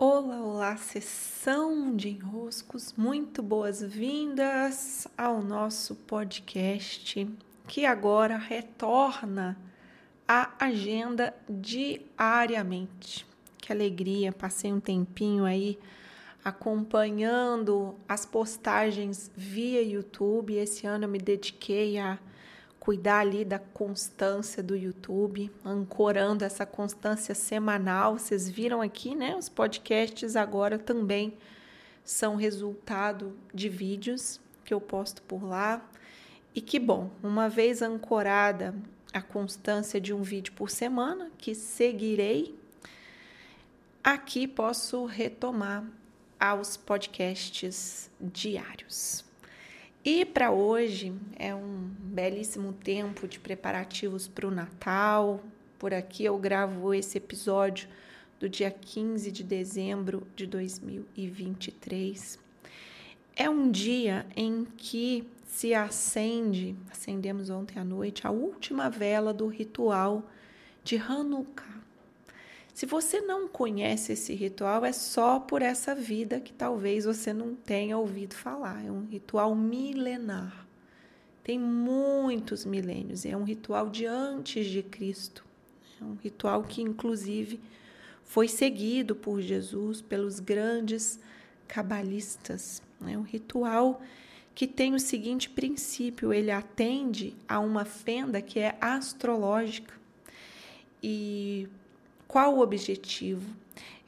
Olá, olá, sessão de enroscos, muito boas-vindas ao nosso podcast que agora retorna à agenda diariamente. Que alegria, passei um tempinho aí acompanhando as postagens via YouTube. Esse ano eu me dediquei a cuidar ali da constância do YouTube, ancorando essa constância semanal. Vocês viram aqui, né? Os podcasts agora também são resultado de vídeos que eu posto por lá. E que bom, uma vez ancorada a constância de um vídeo por semana, que seguirei, aqui posso retomar aos podcasts diários. E para hoje é um belíssimo tempo de preparativos para o Natal. Por aqui eu gravo esse episódio do dia 15 de dezembro de 2023. É um dia em que se acende, acendemos ontem à noite, a última vela do ritual de Hanukkah. Se você não conhece esse ritual, é só por essa vida que talvez você não tenha ouvido falar. É um ritual milenar. Tem muitos milênios. É um ritual de antes de Cristo. É um ritual que, inclusive, foi seguido por Jesus, pelos grandes cabalistas. É um ritual que tem o seguinte princípio: ele atende a uma fenda que é astrológica. E qual o objetivo?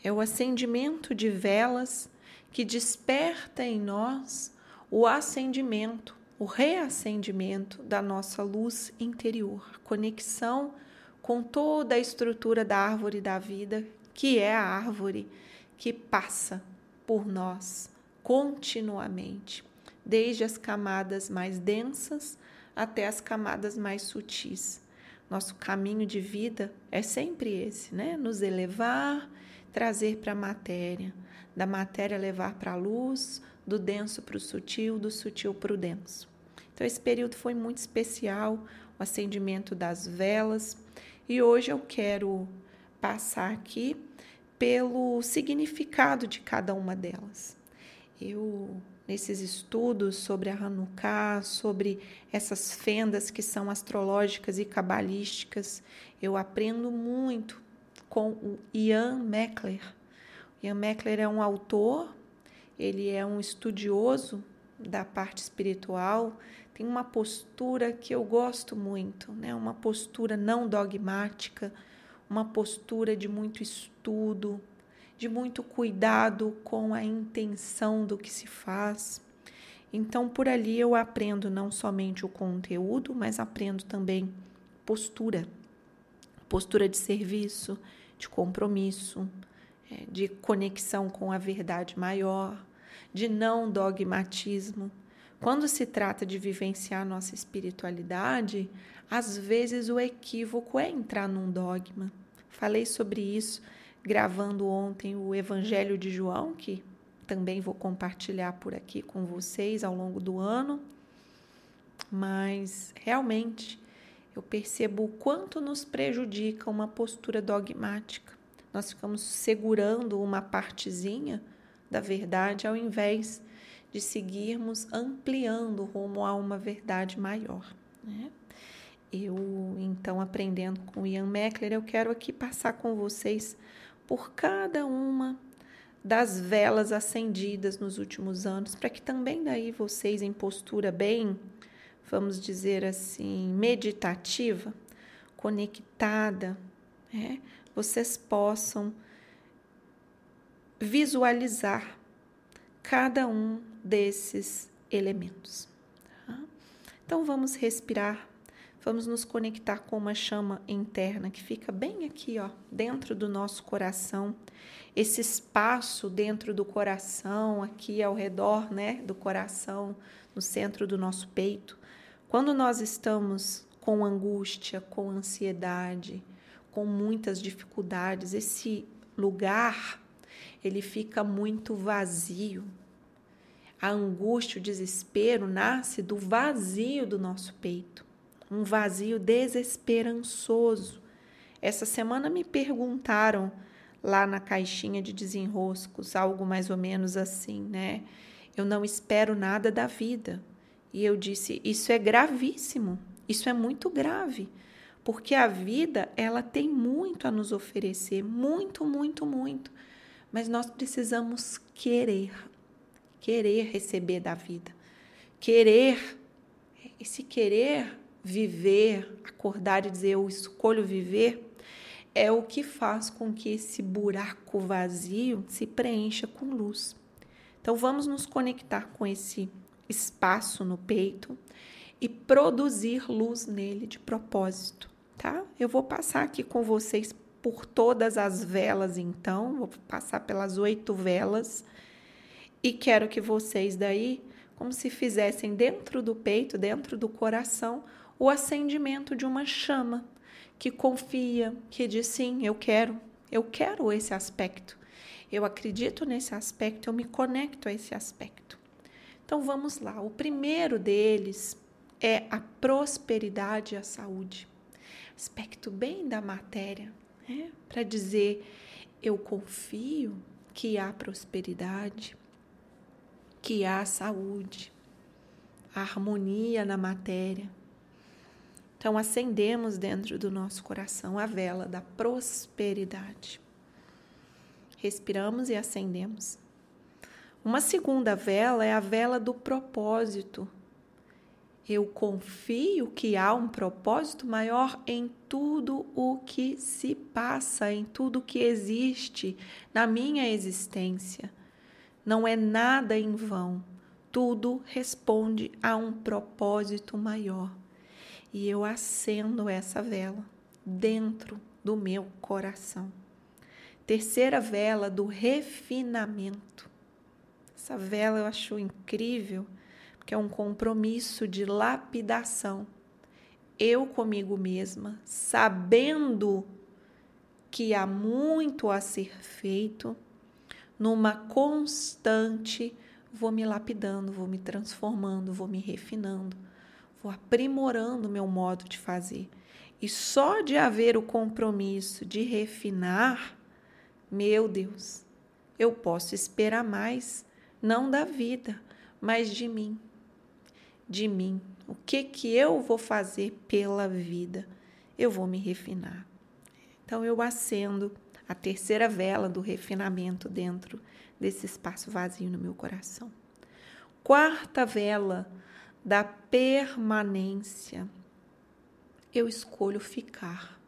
É o acendimento de velas que desperta em nós o acendimento, o reacendimento da nossa luz interior, conexão com toda a estrutura da árvore da vida, que é a árvore que passa por nós continuamente, desde as camadas mais densas até as camadas mais sutis. Nosso caminho de vida é sempre esse, né? Nos elevar, trazer para a matéria, da matéria levar para a luz, do denso para o sutil, do sutil para o denso. Então, esse período foi muito especial, o acendimento das velas, e hoje eu quero passar aqui pelo significado de cada uma delas. Eu nesses estudos sobre a Hanukkah, sobre essas fendas que são astrológicas e cabalísticas, eu aprendo muito com o Ian Meckler. Ian Meckler é um autor, ele é um estudioso da parte espiritual, tem uma postura que eu gosto muito, né? uma postura não dogmática, uma postura de muito estudo, de muito cuidado com a intenção do que se faz. Então, por ali eu aprendo não somente o conteúdo, mas aprendo também postura, postura de serviço, de compromisso, é, de conexão com a verdade maior, de não dogmatismo. Quando se trata de vivenciar nossa espiritualidade, às vezes o equívoco é entrar num dogma. Falei sobre isso gravando ontem o Evangelho de João, que também vou compartilhar por aqui com vocês ao longo do ano. Mas realmente eu percebo o quanto nos prejudica uma postura dogmática. Nós ficamos segurando uma partezinha da verdade ao invés de seguirmos ampliando rumo a uma verdade maior. Né? Eu, então, aprendendo com Ian Meckler, eu quero aqui passar com vocês por cada uma das velas acendidas nos últimos anos, para que também daí vocês em postura bem, vamos dizer assim, meditativa, conectada, né, vocês possam visualizar cada um desses elementos. Tá? Então vamos respirar Vamos nos conectar com uma chama interna que fica bem aqui, ó, dentro do nosso coração. Esse espaço dentro do coração, aqui ao redor, né, do coração, no centro do nosso peito. Quando nós estamos com angústia, com ansiedade, com muitas dificuldades, esse lugar ele fica muito vazio. A angústia, o desespero nasce do vazio do nosso peito um vazio desesperançoso. Essa semana me perguntaram lá na caixinha de desenroscos, algo mais ou menos assim, né? Eu não espero nada da vida. E eu disse: Isso é gravíssimo, isso é muito grave, porque a vida ela tem muito a nos oferecer, muito, muito, muito. Mas nós precisamos querer, querer receber da vida, querer, esse querer viver, acordar e dizer eu escolho viver, é o que faz com que esse buraco vazio se preencha com luz. Então vamos nos conectar com esse espaço no peito e produzir luz nele de propósito, tá? Eu vou passar aqui com vocês por todas as velas, então, vou passar pelas oito velas e quero que vocês daí, como se fizessem dentro do peito, dentro do coração, o acendimento de uma chama que confia, que diz sim, eu quero, eu quero esse aspecto. Eu acredito nesse aspecto, eu me conecto a esse aspecto. Então vamos lá. O primeiro deles é a prosperidade e a saúde. Aspecto bem da matéria, né? Para dizer eu confio que há prosperidade, que há saúde, harmonia na matéria. Então, acendemos dentro do nosso coração a vela da prosperidade. Respiramos e acendemos. Uma segunda vela é a vela do propósito. Eu confio que há um propósito maior em tudo o que se passa, em tudo que existe na minha existência. Não é nada em vão, tudo responde a um propósito maior e eu acendo essa vela dentro do meu coração. Terceira vela do refinamento. Essa vela eu acho incrível, porque é um compromisso de lapidação. Eu comigo mesma, sabendo que há muito a ser feito, numa constante, vou me lapidando, vou me transformando, vou me refinando vou aprimorando meu modo de fazer. E só de haver o compromisso de refinar, meu Deus, eu posso esperar mais, não da vida, mas de mim. De mim. O que que eu vou fazer pela vida? Eu vou me refinar. Então eu acendo a terceira vela do refinamento dentro desse espaço vazio no meu coração. Quarta vela da permanência, eu escolho ficar.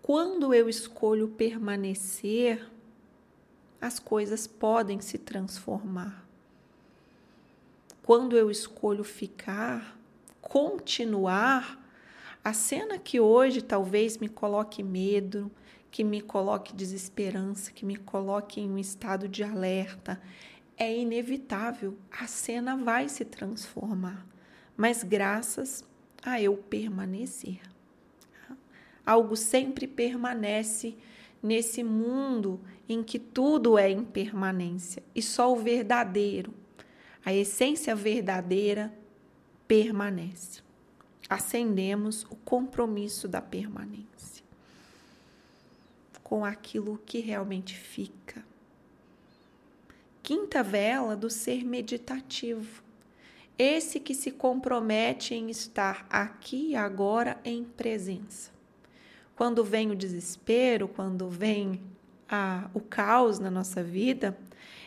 Quando eu escolho permanecer, as coisas podem se transformar. Quando eu escolho ficar, continuar, a cena que hoje talvez me coloque medo, que me coloque desesperança, que me coloque em um estado de alerta, é inevitável, a cena vai se transformar, mas graças a eu permanecer. Algo sempre permanece nesse mundo em que tudo é impermanência. E só o verdadeiro, a essência verdadeira, permanece. Acendemos o compromisso da permanência com aquilo que realmente fica quinta vela do ser meditativo. Esse que se compromete em estar aqui e agora em presença. Quando vem o desespero, quando vem a, o caos na nossa vida,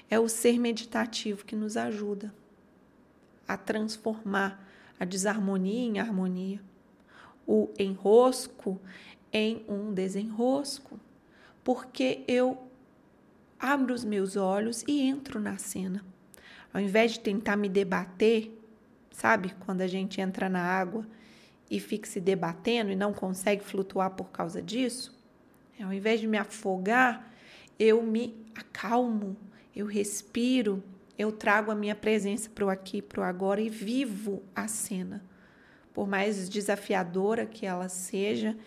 é o ser meditativo que nos ajuda a transformar a desarmonia em harmonia, o enrosco em um desenrosco, porque eu abro os meus olhos e entro na cena. Ao invés de tentar me debater, sabe? Quando a gente entra na água e fica se debatendo e não consegue flutuar por causa disso, ao invés de me afogar, eu me acalmo, eu respiro, eu trago a minha presença para o aqui, para o agora e vivo a cena. Por mais desafiadora que ela seja,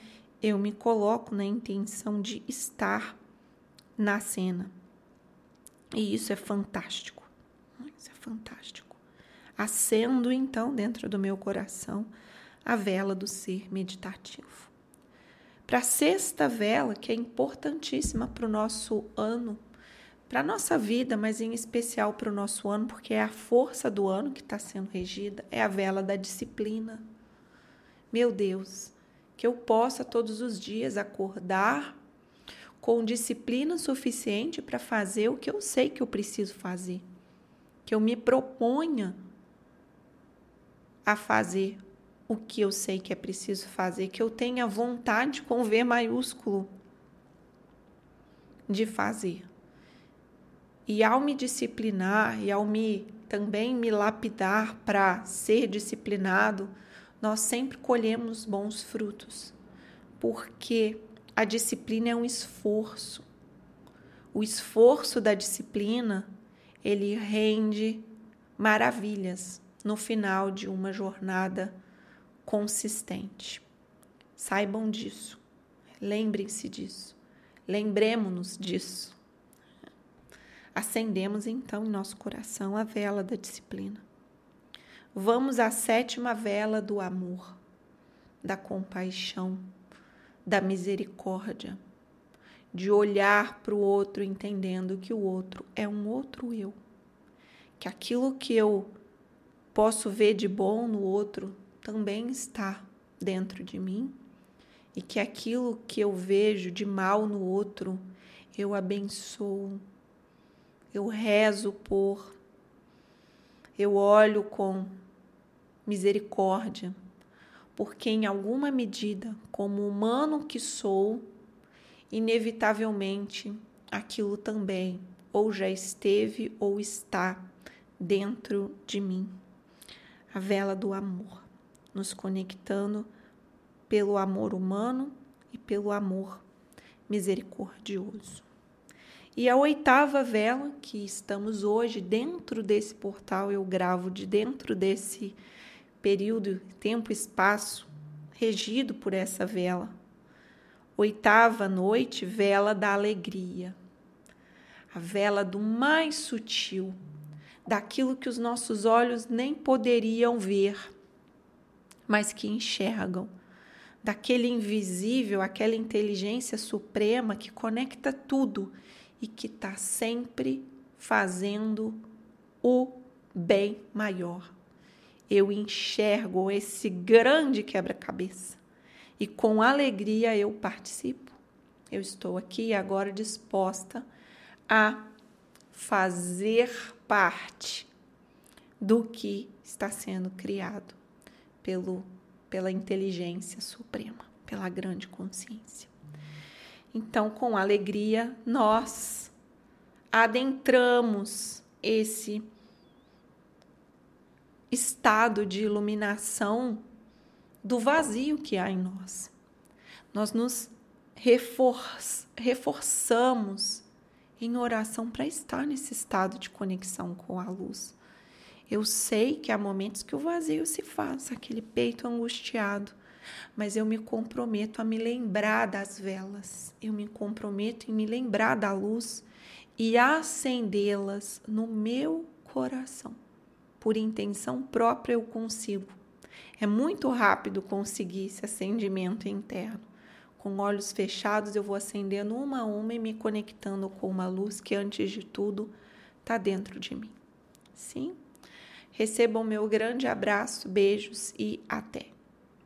eu me coloco na intenção de estar na cena. E isso é fantástico. Isso é fantástico. Acendo então dentro do meu coração a vela do ser meditativo. para a sexta vela, que é importantíssima para o nosso ano, para a nossa vida, mas em especial para o nosso ano, porque é a força do ano que está sendo regida, é a vela da disciplina. Meu Deus, que eu possa todos os dias acordar com disciplina suficiente para fazer o que eu sei que eu preciso fazer, que eu me proponha a fazer o que eu sei que é preciso fazer, que eu tenha vontade com V maiúsculo de fazer. E ao me disciplinar e ao me também me lapidar para ser disciplinado, nós sempre colhemos bons frutos, porque a disciplina é um esforço. O esforço da disciplina, ele rende maravilhas no final de uma jornada consistente. Saibam disso. Lembrem-se disso. Lembremos-nos disso. Acendemos então em nosso coração a vela da disciplina. Vamos à sétima vela do amor, da compaixão da misericórdia, de olhar para o outro entendendo que o outro é um outro eu, que aquilo que eu posso ver de bom no outro também está dentro de mim e que aquilo que eu vejo de mal no outro eu abençoo, eu rezo por, eu olho com misericórdia porque, em alguma medida, como humano que sou, inevitavelmente aquilo também ou já esteve ou está dentro de mim. A vela do amor, nos conectando pelo amor humano e pelo amor misericordioso. E a oitava vela que estamos hoje dentro desse portal, eu gravo de dentro desse período, tempo e espaço regido por essa vela. Oitava noite, vela da alegria. A vela do mais sutil, daquilo que os nossos olhos nem poderiam ver, mas que enxergam. Daquele invisível, aquela inteligência suprema que conecta tudo e que está sempre fazendo o bem maior eu enxergo esse grande quebra-cabeça e com alegria eu participo. Eu estou aqui agora disposta a fazer parte do que está sendo criado pelo, pela inteligência suprema, pela grande consciência. Então, com alegria, nós adentramos esse estado de iluminação do vazio que há em nós. Nós nos refor reforçamos em oração para estar nesse estado de conexão com a luz. Eu sei que há momentos que o vazio se faz, aquele peito angustiado, mas eu me comprometo a me lembrar das velas, eu me comprometo em me lembrar da luz e acendê-las no meu coração por intenção própria eu consigo. É muito rápido conseguir esse acendimento interno. Com olhos fechados, eu vou acendendo uma a uma e me conectando com uma luz que, antes de tudo, está dentro de mim. Sim? Recebam meu grande abraço, beijos e até!